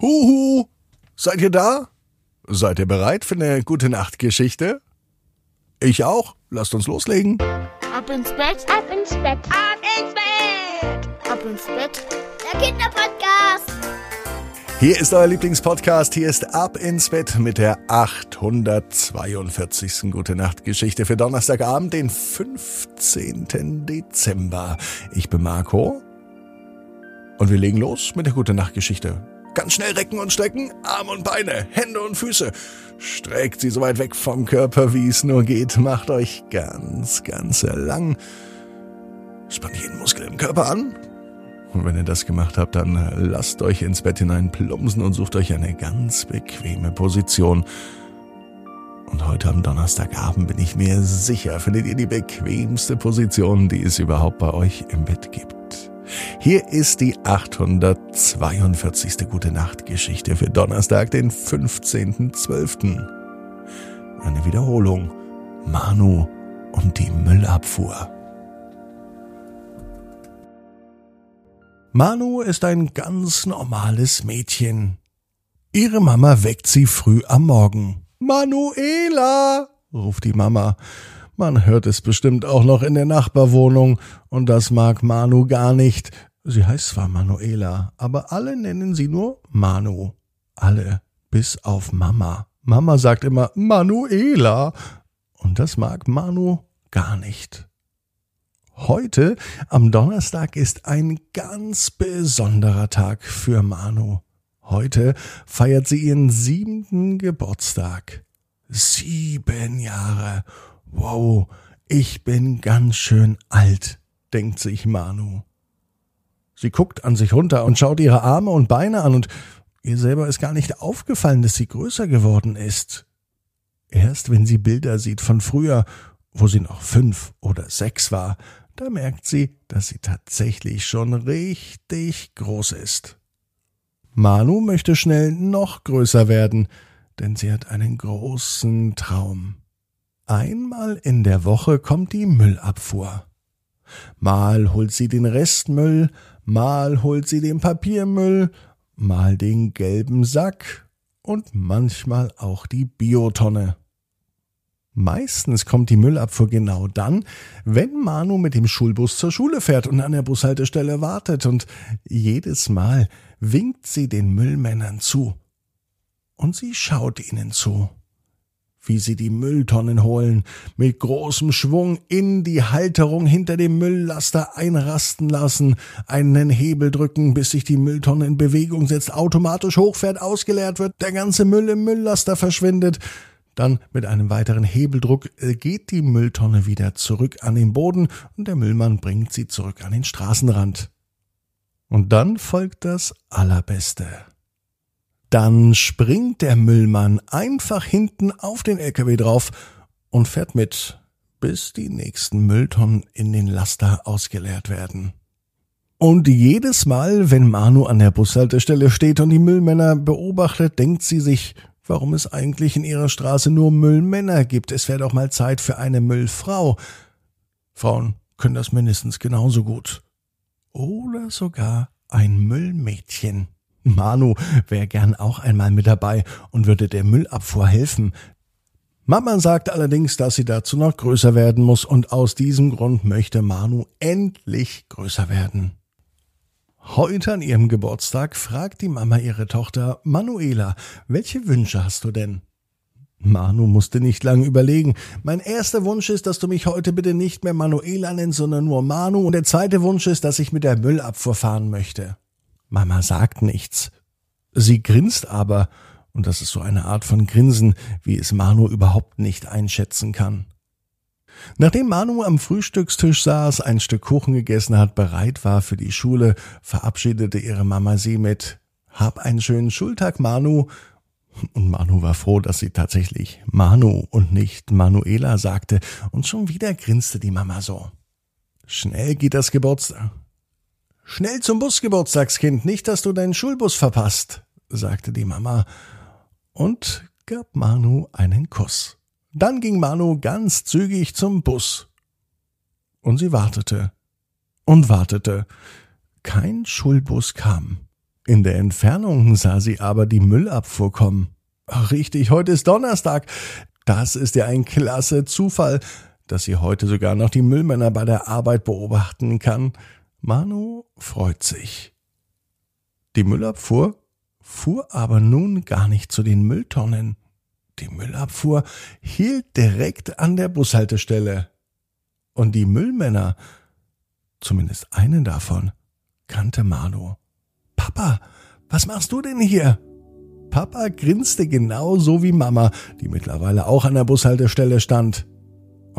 Huhu! Seid ihr da? Seid ihr bereit für eine gute Nachtgeschichte? Ich auch. Lasst uns loslegen. Ab ins Bett, ab ins Bett, ab ins Bett, ab ins Bett. Der Kinderpodcast. Hier ist euer Lieblingspodcast. Hier ist Ab ins Bett mit der 842. Gute Nacht Geschichte für Donnerstagabend, den 15. Dezember. Ich bin Marco. Und wir legen los mit der Gute Nacht Geschichte. Ganz schnell recken und strecken, Arme und Beine, Hände und Füße. Streckt sie so weit weg vom Körper, wie es nur geht. Macht euch ganz, ganz lang. Spannt jeden Muskel im Körper an. Und wenn ihr das gemacht habt, dann lasst euch ins Bett hinein plumpsen und sucht euch eine ganz bequeme Position. Und heute am Donnerstagabend bin ich mir sicher, findet ihr die bequemste Position, die es überhaupt bei euch im Bett gibt. Hier ist die 842. Gute Nacht Geschichte für Donnerstag, den 15.12. Eine Wiederholung. Manu und die Müllabfuhr. Manu ist ein ganz normales Mädchen. Ihre Mama weckt sie früh am Morgen. Manuela, ruft die Mama. Man hört es bestimmt auch noch in der Nachbarwohnung, und das mag Manu gar nicht. Sie heißt zwar Manuela, aber alle nennen sie nur Manu. Alle, bis auf Mama. Mama sagt immer Manuela, und das mag Manu gar nicht. Heute, am Donnerstag, ist ein ganz besonderer Tag für Manu. Heute feiert sie ihren siebten Geburtstag. Sieben Jahre. Wow, ich bin ganz schön alt, denkt sich Manu. Sie guckt an sich runter und schaut ihre Arme und Beine an und ihr selber ist gar nicht aufgefallen, dass sie größer geworden ist. Erst wenn sie Bilder sieht von früher, wo sie noch fünf oder sechs war, da merkt sie, dass sie tatsächlich schon richtig groß ist. Manu möchte schnell noch größer werden, denn sie hat einen großen Traum. Einmal in der Woche kommt die Müllabfuhr. Mal holt sie den Restmüll, mal holt sie den Papiermüll, mal den gelben Sack und manchmal auch die Biotonne. Meistens kommt die Müllabfuhr genau dann, wenn Manu mit dem Schulbus zur Schule fährt und an der Bushaltestelle wartet und jedes Mal winkt sie den Müllmännern zu. Und sie schaut ihnen zu, wie sie die Mülltonnen holen, mit großem Schwung in die Halterung hinter dem Mülllaster einrasten lassen, einen Hebel drücken, bis sich die Mülltonne in Bewegung setzt, automatisch hochfährt, ausgeleert wird, der ganze Müll im Mülllaster verschwindet, dann mit einem weiteren Hebeldruck äh, geht die Mülltonne wieder zurück an den Boden und der Müllmann bringt sie zurück an den Straßenrand. Und dann folgt das Allerbeste. Dann springt der Müllmann einfach hinten auf den LKW drauf und fährt mit, bis die nächsten Mülltonnen in den Laster ausgeleert werden. Und jedes Mal, wenn Manu an der Bushaltestelle steht und die Müllmänner beobachtet, denkt sie sich, warum es eigentlich in ihrer Straße nur Müllmänner gibt. Es wäre doch mal Zeit für eine Müllfrau. Frauen können das mindestens genauso gut. Oder sogar ein Müllmädchen. Manu wäre gern auch einmal mit dabei und würde der Müllabfuhr helfen. Mama sagt allerdings, dass sie dazu noch größer werden muss und aus diesem Grund möchte Manu endlich größer werden. Heute an ihrem Geburtstag fragt die Mama ihre Tochter Manuela, welche Wünsche hast du denn? Manu musste nicht lange überlegen. Mein erster Wunsch ist, dass du mich heute bitte nicht mehr Manuela nennst, sondern nur Manu. Und der zweite Wunsch ist, dass ich mit der Müllabfuhr fahren möchte. Mama sagt nichts. Sie grinst aber, und das ist so eine Art von Grinsen, wie es Manu überhaupt nicht einschätzen kann. Nachdem Manu am Frühstückstisch saß, ein Stück Kuchen gegessen hat, bereit war für die Schule, verabschiedete ihre Mama sie mit Hab einen schönen Schultag, Manu. Und Manu war froh, dass sie tatsächlich Manu und nicht Manuela sagte, und schon wieder grinste die Mama so. Schnell geht das Geburtstag. Schnell zum Bus, Geburtstagskind, nicht, dass du deinen Schulbus verpasst, sagte die Mama und gab Manu einen Kuss. Dann ging Manu ganz zügig zum Bus. Und sie wartete und wartete. Kein Schulbus kam. In der Entfernung sah sie aber die Müllabfuhr kommen. Ach, richtig, heute ist Donnerstag. Das ist ja ein klasse Zufall, dass sie heute sogar noch die Müllmänner bei der Arbeit beobachten kann. Manu freut sich. Die Müllabfuhr fuhr aber nun gar nicht zu den Mülltonnen. Die Müllabfuhr hielt direkt an der Bushaltestelle. Und die Müllmänner, zumindest einen davon, kannte Manu. Papa, was machst du denn hier? Papa grinste genauso wie Mama, die mittlerweile auch an der Bushaltestelle stand.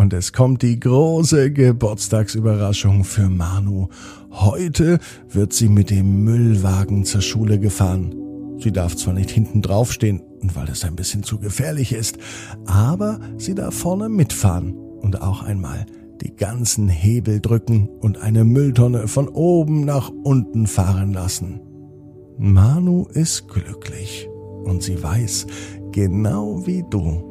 Und es kommt die große Geburtstagsüberraschung für Manu. Heute wird sie mit dem Müllwagen zur Schule gefahren. Sie darf zwar nicht hinten draufstehen, weil es ein bisschen zu gefährlich ist, aber sie darf vorne mitfahren und auch einmal die ganzen Hebel drücken und eine Mülltonne von oben nach unten fahren lassen. Manu ist glücklich und sie weiß, genau wie du,